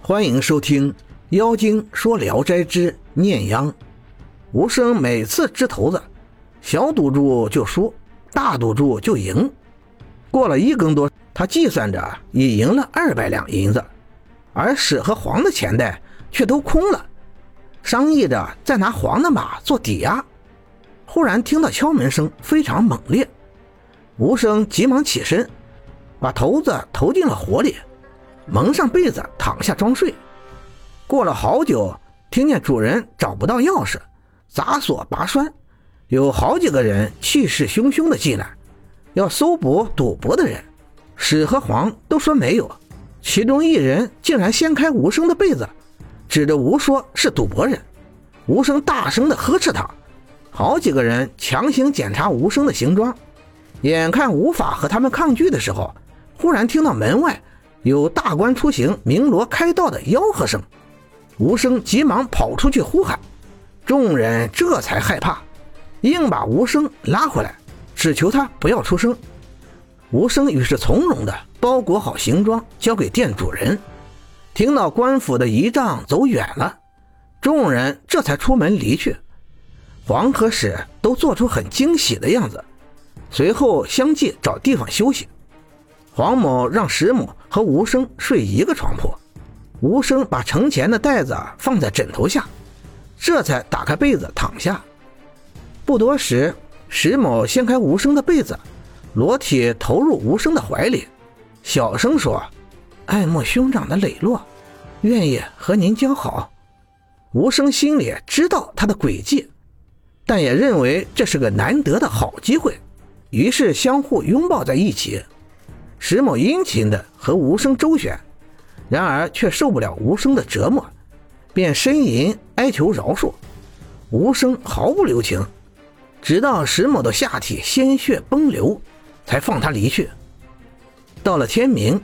欢迎收听《妖精说聊斋之念秧》。吴生每次掷骰子，小赌注就输，大赌注就赢。过了一更多，他计算着已赢了二百两银子，而史和黄的钱袋却都空了，商议着再拿黄的马做抵押。忽然听到敲门声非常猛烈，吴生急忙起身，把骰子投进了火里。蒙上被子躺下装睡，过了好久，听见主人找不到钥匙，砸锁拔栓，有好几个人气势汹汹的进来，要搜捕赌博的人。史和黄都说没有，其中一人竟然掀开吴生的被子，指着吴说是赌博人。吴生大声的呵斥他，好几个人强行检查吴生的行装，眼看无法和他们抗拒的时候，忽然听到门外。有大官出行，鸣锣开道的吆喝声，吴生急忙跑出去呼喊，众人这才害怕，硬把吴生拉回来，只求他不要出声。吴生于是从容的包裹好行装，交给店主人。听到官府的仪仗走远了，众人这才出门离去。黄河使都做出很惊喜的样子，随后相继找地方休息。黄某让石某和吴生睡一个床铺，吴生把盛钱的袋子放在枕头下，这才打开被子躺下。不多时，石某掀开吴生的被子，裸体投入吴生的怀里，小声说：“爱慕兄长的磊落，愿意和您交好。”吴生心里知道他的诡计，但也认为这是个难得的好机会，于是相互拥抱在一起。石某殷勤地和吴生周旋，然而却受不了吴生的折磨，便呻吟哀求饶恕。吴生毫不留情，直到石某的下体鲜血崩流，才放他离去。到了天明，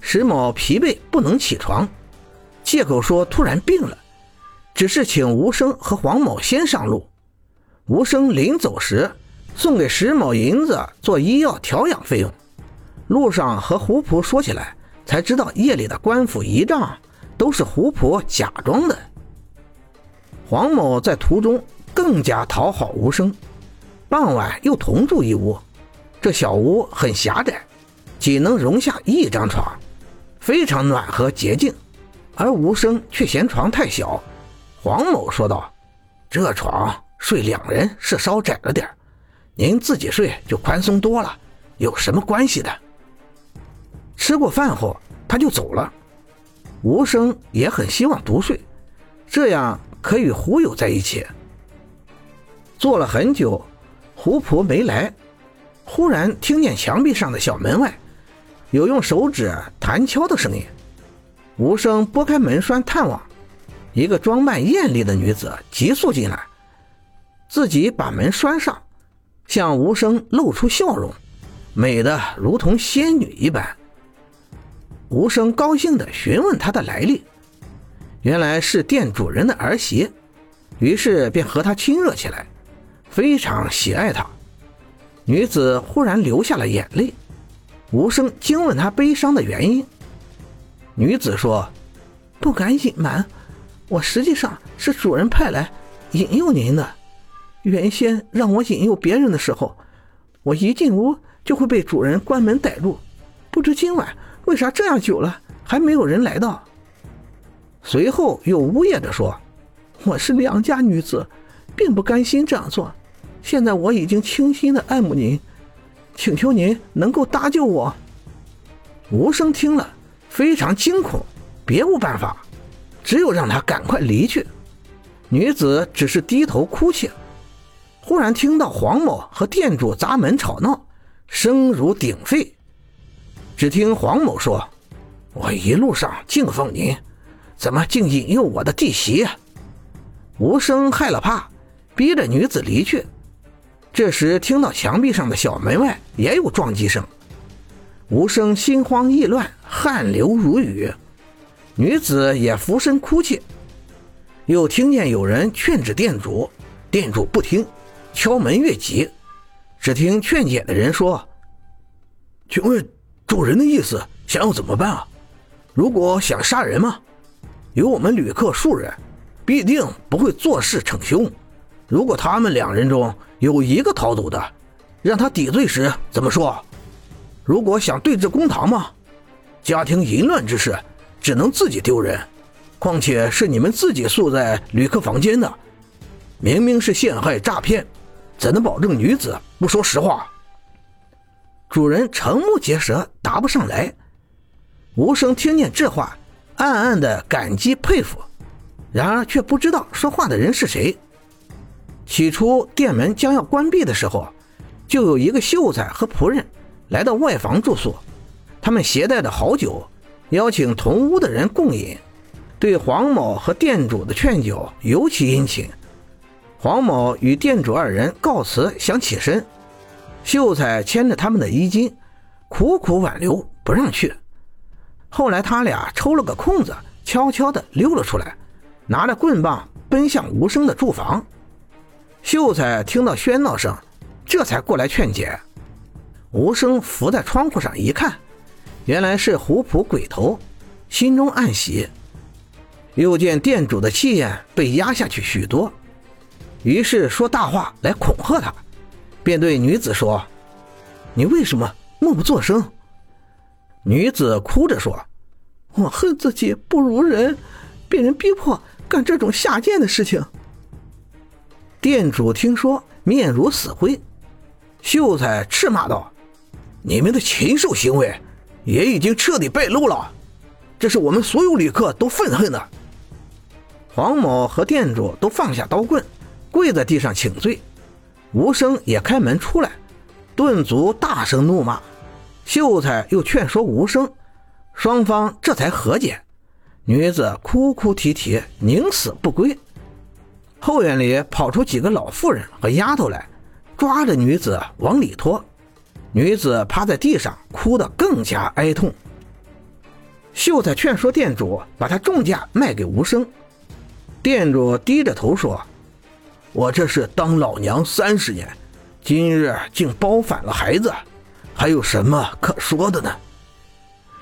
石某疲惫不能起床，借口说突然病了，只是请吴生和黄某先上路。吴生临走时，送给石某银子做医药调养费用。路上和胡仆说起来，才知道夜里的官府仪仗都是胡仆假装的。黄某在途中更加讨好吴生，傍晚又同住一屋。这小屋很狭窄，仅能容下一张床，非常暖和洁净。而吴生却嫌床太小。黄某说道：“这床睡两人是稍窄了点您自己睡就宽松多了，有什么关系的？”吃过饭后，他就走了。吴生也很希望独睡，这样可与胡友在一起。坐了很久，胡仆没来，忽然听见墙壁上的小门外有用手指弹敲的声音。吴生拨开门栓探望，一个装扮艳丽的女子急速进来，自己把门栓上，向吴生露出笑容，美得如同仙女一般。无声高兴地询问她的来历，原来是店主人的儿媳，于是便和她亲热起来，非常喜爱她。女子忽然流下了眼泪，无声惊问她悲伤的原因。女子说：“不敢隐瞒，我实际上是主人派来引诱您的。原先让我引诱别人的时候，我一进屋就会被主人关门逮住，不知今晚。”为啥这样久了还没有人来到？随后又呜咽着说：“我是良家女子，并不甘心这样做。现在我已经倾心的爱慕您，请求您能够搭救我。”无声听了非常惊恐，别无办法，只有让他赶快离去。女子只是低头哭泣。忽然听到黄某和店主砸门吵闹，声如鼎沸。只听黄某说：“我一路上敬奉您，怎么竟引诱我的弟媳？”吴声害了怕，逼着女子离去。这时听到墙壁上的小门外也有撞击声，吴声心慌意乱，汗流如雨。女子也俯身哭泣。又听见有人劝止店主，店主不听，敲门越急。只听劝解的人说：“请问？”主人的意思想要怎么办啊？如果想杀人吗？有我们旅客数人，必定不会做事逞凶。如果他们两人中有一个逃走的，让他抵罪时怎么说？如果想对峙公堂吗？家庭淫乱之事，只能自己丢人。况且是你们自己宿在旅客房间的，明明是陷害诈骗，怎能保证女子不说实话？主人瞠目结舌，答不上来。无声听见这话，暗暗的感激佩服，然而却不知道说话的人是谁。起初店门将要关闭的时候，就有一个秀才和仆人来到外房住宿，他们携带的好酒，邀请同屋的人共饮，对黄某和店主的劝酒尤其殷勤。黄某与店主二人告辞，想起身，秀才牵着他们的衣襟，苦苦挽留，不让去。后来他俩抽了个空子，悄悄地溜了出来，拿着棍棒奔向无声的住房。秀才听到喧闹声，这才过来劝解。无声伏在窗户上一看，原来是胡仆鬼头，心中暗喜。又见店主的气焰被压下去许多，于是说大话来恐吓他，便对女子说：“你为什么默不作声？”女子哭着说：“我恨自己不如人，被人逼迫干这种下贱的事情。”店主听说，面如死灰。秀才斥骂道：“你们的禽兽行为，也已经彻底败露了，这是我们所有旅客都愤恨的。”黄某和店主都放下刀棍，跪在地上请罪。吴生也开门出来，顿足大声怒骂。秀才又劝说吴生，双方这才和解。女子哭哭啼啼，宁死不归。后院里跑出几个老妇人和丫头来，抓着女子往里拖。女子趴在地上，哭得更加哀痛。秀才劝说店主把她重价卖给吴生。店主低着头说：“我这是当老娘三十年，今日竟包反了孩子，还有什么可说的呢？”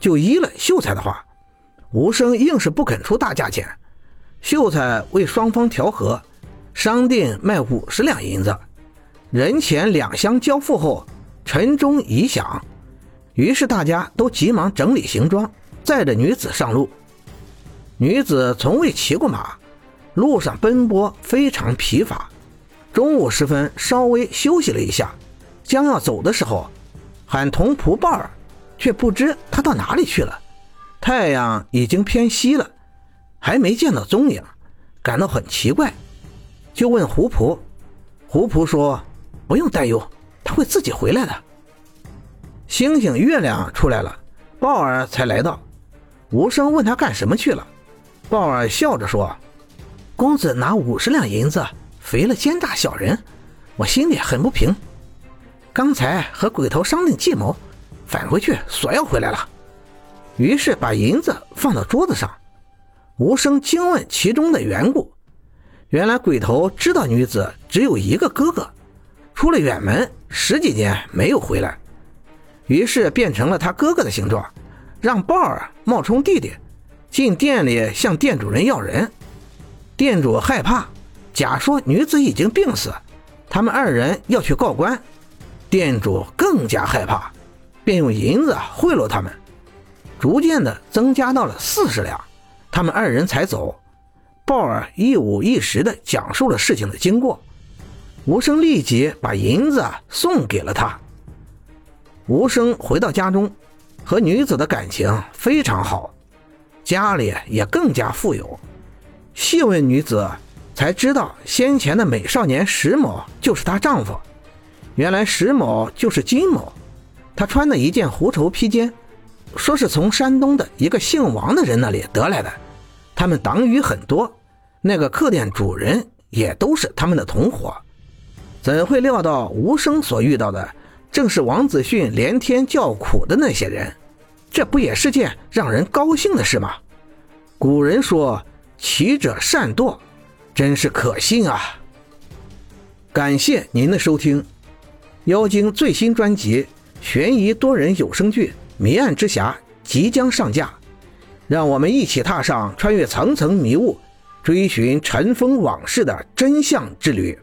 就依了秀才的话，吴生硬是不肯出大价钱。秀才为双方调和，商定卖五十两银子，人钱两相交付后，陈钟已响。于是大家都急忙整理行装，载着女子上路。女子从未骑过马，路上奔波非常疲乏。中午时分，稍微休息了一下，将要走的时候，喊童仆鲍尔，却不知他到哪里去了。太阳已经偏西了。还没见到踪影，感到很奇怪，就问胡仆。胡仆说：“不用担忧，他会自己回来的。”星星、月亮出来了，鲍尔才来到。无声问他干什么去了，鲍尔笑着说：“公子拿五十两银子肥了奸诈小人，我心里很不平。刚才和鬼头商定计谋，返回去索要回来了。于是把银子放到桌子上。”无声惊问其中的缘故，原来鬼头知道女子只有一个哥哥，出了远门十几年没有回来，于是变成了他哥哥的形状，让鲍尔冒充弟弟进店里向店主人要人。店主害怕，假说女子已经病死，他们二人要去告官。店主更加害怕，便用银子贿赂他们，逐渐的增加到了四十两。他们二人才走，鲍尔一五一十的讲述了事情的经过。吴生立即把银子送给了他。吴生回到家中，和女子的感情非常好，家里也更加富有。细问女子，才知道先前的美少年石某就是她丈夫。原来石某就是金某，他穿的一件狐绸披肩，说是从山东的一个姓王的人那里得来的。他们党羽很多，那个客店主人也都是他们的同伙，怎会料到无声所遇到的正是王子训连天叫苦的那些人？这不也是件让人高兴的事吗？古人说“奇者善堕”，真是可信啊！感谢您的收听，妖精最新专辑悬疑多人有声剧《迷案之匣》即将上架。让我们一起踏上穿越层层迷雾、追寻尘封往事的真相之旅。